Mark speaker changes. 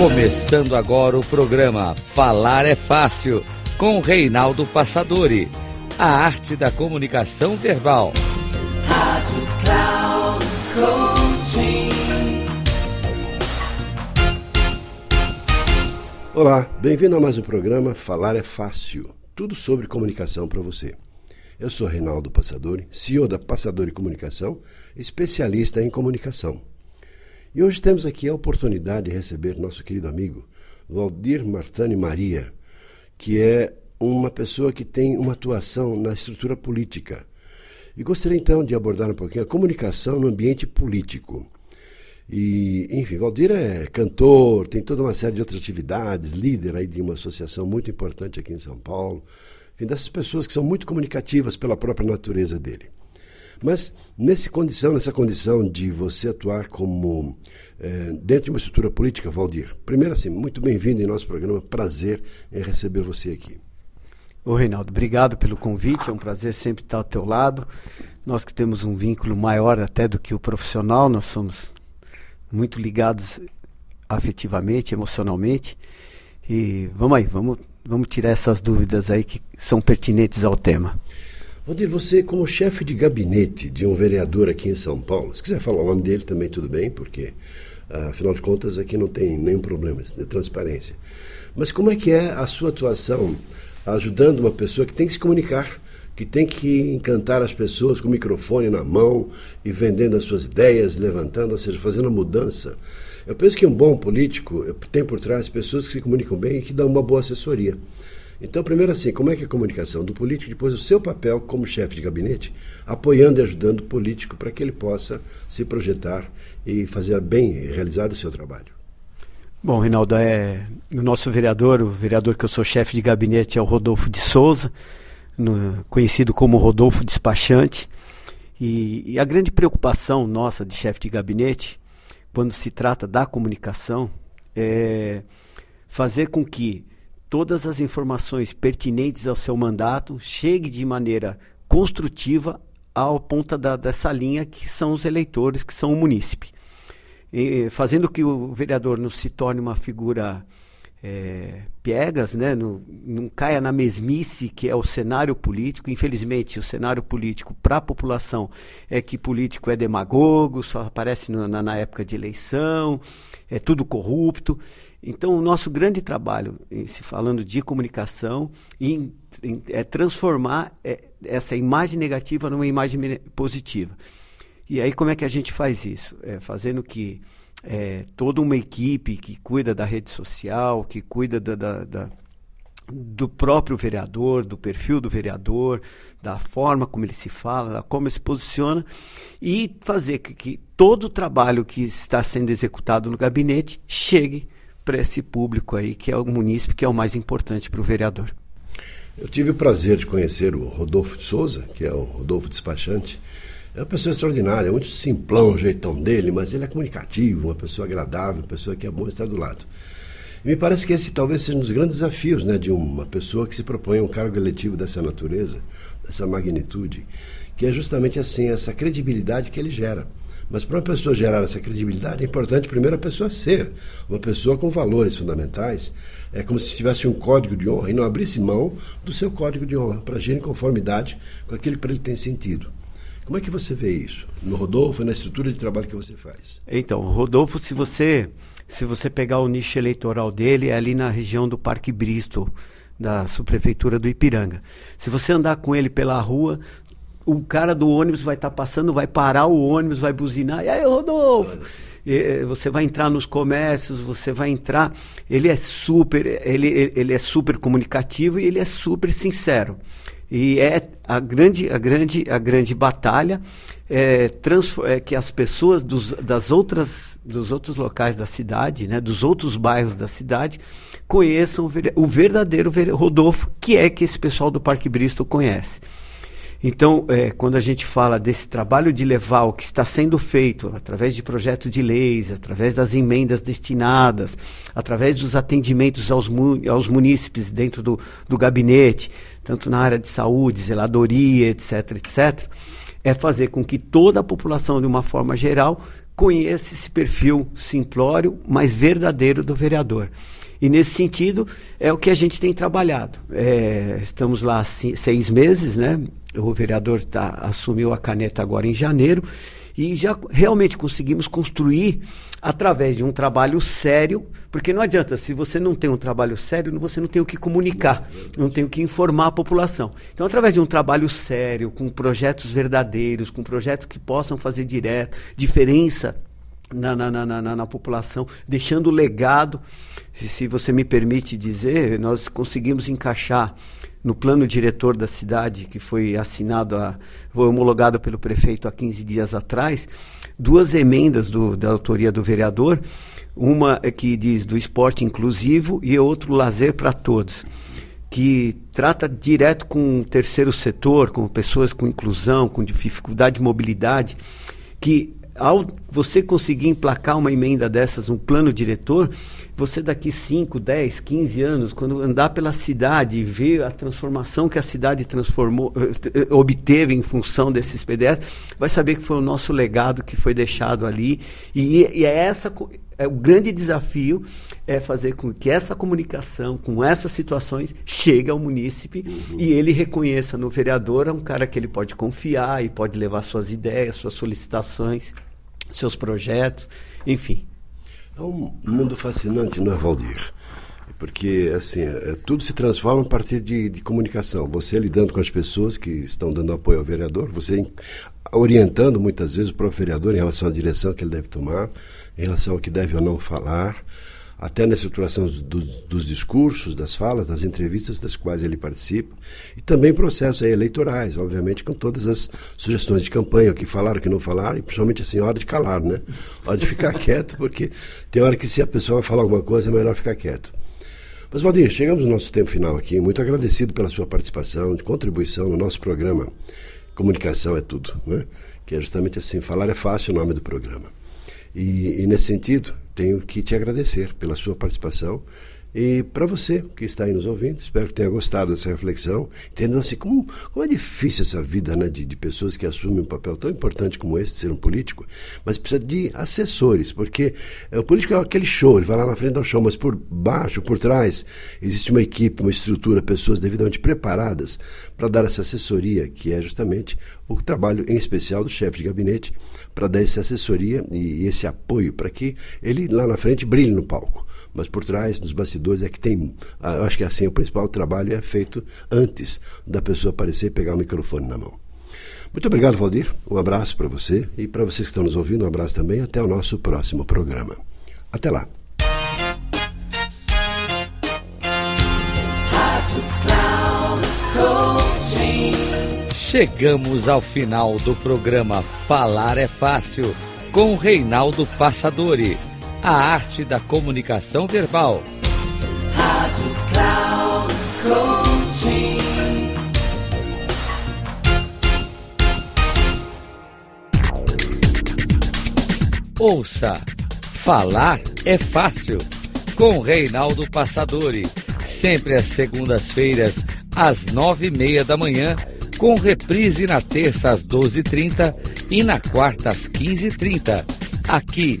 Speaker 1: Começando agora o programa Falar é Fácil, com Reinaldo Passadori. A arte da comunicação verbal. Rádio Cloud Coaching.
Speaker 2: Olá, bem-vindo a mais um programa Falar é Fácil. Tudo sobre comunicação para você. Eu sou Reinaldo Passadori, CEO da Passadori Comunicação, especialista em comunicação. E hoje temos aqui a oportunidade de receber nosso querido amigo Valdir Martani Maria, que é uma pessoa que tem uma atuação na estrutura política. E gostaria então de abordar um pouquinho a comunicação no ambiente político. E, enfim, Valdir é cantor, tem toda uma série de outras atividades, líder aí de uma associação muito importante aqui em São Paulo. Enfim, dessas pessoas que são muito comunicativas pela própria natureza dele. Mas nessa condição, nessa condição de você atuar como é, dentro de uma estrutura política, Valdir, primeiro assim, muito bem-vindo em nosso programa, prazer em receber você aqui.
Speaker 3: Ô Reinaldo, obrigado pelo convite, é um prazer sempre estar ao teu lado. Nós que temos um vínculo maior até do que o profissional, nós somos muito ligados afetivamente, emocionalmente. E vamos aí, vamos, vamos tirar essas dúvidas aí que são pertinentes ao tema.
Speaker 2: Valdir, você como chefe de gabinete de um vereador aqui em São Paulo, se quiser falar o nome dele também tudo bem, porque afinal de contas aqui não tem nenhum problema de transparência. Mas como é que é a sua atuação ajudando uma pessoa que tem que se comunicar, que tem que encantar as pessoas com o microfone na mão e vendendo as suas ideias, levantando, ou seja, fazendo a mudança? Eu penso que um bom político tem por trás pessoas que se comunicam bem e que dão uma boa assessoria. Então, primeiro assim, como é que é a comunicação do político, depois o seu papel como chefe de gabinete, apoiando e ajudando o político para que ele possa se projetar e fazer bem realizado o seu trabalho.
Speaker 3: Bom, Reinaldo, é, o nosso vereador, o vereador que eu sou chefe de gabinete é o Rodolfo de Souza, no, conhecido como Rodolfo Despachante. E, e a grande preocupação nossa de chefe de gabinete, quando se trata da comunicação, é fazer com que todas as informações pertinentes ao seu mandato chegue de maneira construtiva ao ponta da, dessa linha que são os eleitores, que são o munícipe. E, fazendo que o vereador não se torne uma figura é, piegas, né? não, não caia na mesmice que é o cenário político. Infelizmente, o cenário político para a população é que político é demagogo, só aparece no, na, na época de eleição, é tudo corrupto. Então, o nosso grande trabalho, se falando de comunicação, em, em, é transformar é, essa imagem negativa numa imagem positiva. E aí, como é que a gente faz isso? É, fazendo que é, toda uma equipe que cuida da rede social, que cuida da, da, da do próprio vereador, do perfil do vereador, da forma como ele se fala, da como ele se posiciona, e fazer que, que todo o trabalho que está sendo executado no gabinete chegue para esse público aí, que é o munícipe, que é o mais importante para o vereador.
Speaker 2: Eu tive o prazer de conhecer o Rodolfo de Souza, que é o Rodolfo Despachante. É uma pessoa extraordinária, é muito simplão o jeitão dele, mas ele é comunicativo, uma pessoa agradável, uma pessoa que é bom estar do lado. E me parece que esse talvez seja um dos grandes desafios né, de uma pessoa que se propõe a um cargo eletivo dessa natureza, dessa magnitude, que é justamente assim, essa credibilidade que ele gera. Mas para uma pessoa gerar essa credibilidade, é importante primeiro a pessoa ser uma pessoa com valores fundamentais. É como se tivesse um código de honra e não abrisse mão do seu código de honra para agir em conformidade com aquilo que para ele tem sentido. Como é que você vê isso no Rodolfo, na estrutura de trabalho que você faz?
Speaker 3: Então, Rodolfo, se você se você pegar o nicho eleitoral dele, é ali na região do Parque Bristol, da subprefeitura do Ipiranga. Se você andar com ele pela rua, o cara do ônibus vai estar tá passando, vai parar o ônibus, vai buzinar. E aí, Rodolfo? E, você vai entrar nos comércios, você vai entrar. Ele é super, ele, ele é super comunicativo e ele é super sincero. E é a grande, a grande, a grande batalha é, é que as pessoas dos, das outras, dos outros locais da cidade, né, dos outros bairros da cidade, conheçam o verdadeiro Rodolfo, que é que esse pessoal do Parque Bristol conhece. Então, é, quando a gente fala desse trabalho de levar o que está sendo feito através de projetos de leis, através das emendas destinadas, através dos atendimentos aos, aos munícipes dentro do, do gabinete, tanto na área de saúde, zeladoria, etc., etc., é fazer com que toda a população, de uma forma geral, conheça esse perfil simplório, mas verdadeiro do vereador. E nesse sentido é o que a gente tem trabalhado. É, estamos lá seis meses, né? O vereador tá, assumiu a caneta agora em janeiro e já realmente conseguimos construir através de um trabalho sério, porque não adianta, se você não tem um trabalho sério, você não tem o que comunicar, não tem o que informar a população. Então, através de um trabalho sério, com projetos verdadeiros, com projetos que possam fazer direto, diferença na, na, na, na, na população, deixando legado, se você me permite dizer, nós conseguimos encaixar no plano diretor da cidade, que foi assinado, a, foi homologado pelo prefeito há 15 dias atrás, duas emendas do, da autoria do vereador, uma que diz do esporte inclusivo e outro lazer para todos, que trata direto com o terceiro setor, com pessoas com inclusão, com dificuldade de mobilidade, que ao você conseguir emplacar uma emenda dessas, um plano diretor, você daqui 5, 10, 15 anos, quando andar pela cidade e ver a transformação que a cidade transformou, eh, obteve em função desses PDS, vai saber que foi o nosso legado que foi deixado ali. E, e é essa é o grande desafio é fazer com que essa comunicação com essas situações chegue ao munícipe uhum. e ele reconheça no vereador um cara que ele pode confiar e pode levar suas ideias, suas solicitações seus projetos, enfim.
Speaker 2: É um mundo fascinante, não é, Valdir? Porque, assim, é, tudo se transforma a partir de, de comunicação. Você lidando com as pessoas que estão dando apoio ao vereador, você orientando muitas vezes o próprio vereador em relação à direção que ele deve tomar, em relação ao que deve ou não falar até na estruturação dos, dos, discursos, das falas, das entrevistas das quais ele participa, e também processos eleitorais, obviamente, com todas as sugestões de campanha, o que falaram, o que não falaram, e principalmente assim, hora de calar, né? Hora de ficar quieto, porque tem hora que se a pessoa vai falar alguma coisa, é melhor ficar quieto. Mas, Valdir, chegamos no nosso tempo final aqui, muito agradecido pela sua participação, de contribuição no nosso programa Comunicação é Tudo, né? Que é justamente assim, falar é fácil o nome do programa. E, e nesse sentido, tenho que te agradecer pela sua participação e para você que está aí nos ouvindo, espero que tenha gostado dessa reflexão, entendendo assim como, como é difícil essa vida né, de, de pessoas que assumem um papel tão importante como esse, de ser um político, mas precisa de assessores, porque é, o político é aquele show, ele vai lá na frente um show, mas por baixo, por trás, existe uma equipe, uma estrutura, pessoas devidamente preparadas para dar essa assessoria, que é justamente o trabalho em especial do chefe de gabinete, para dar essa assessoria e, e esse apoio para que ele lá na frente brilhe no palco mas por trás, nos bastidores, é que tem. Ah, eu acho que assim, o principal trabalho é feito antes da pessoa aparecer e pegar o microfone na mão. Muito obrigado, Valdir. Um abraço para você e para vocês que estão nos ouvindo, um abraço também. Até o nosso próximo programa. Até lá.
Speaker 1: Chegamos ao final do programa Falar é Fácil com Reinaldo Passadori a arte da comunicação verbal. Rádio Cloud Coaching. Ouça, falar é fácil. Com Reinaldo Passadori, sempre às segundas-feiras, às nove e meia da manhã, com reprise na terça às doze e trinta e na quarta às quinze e trinta. Aqui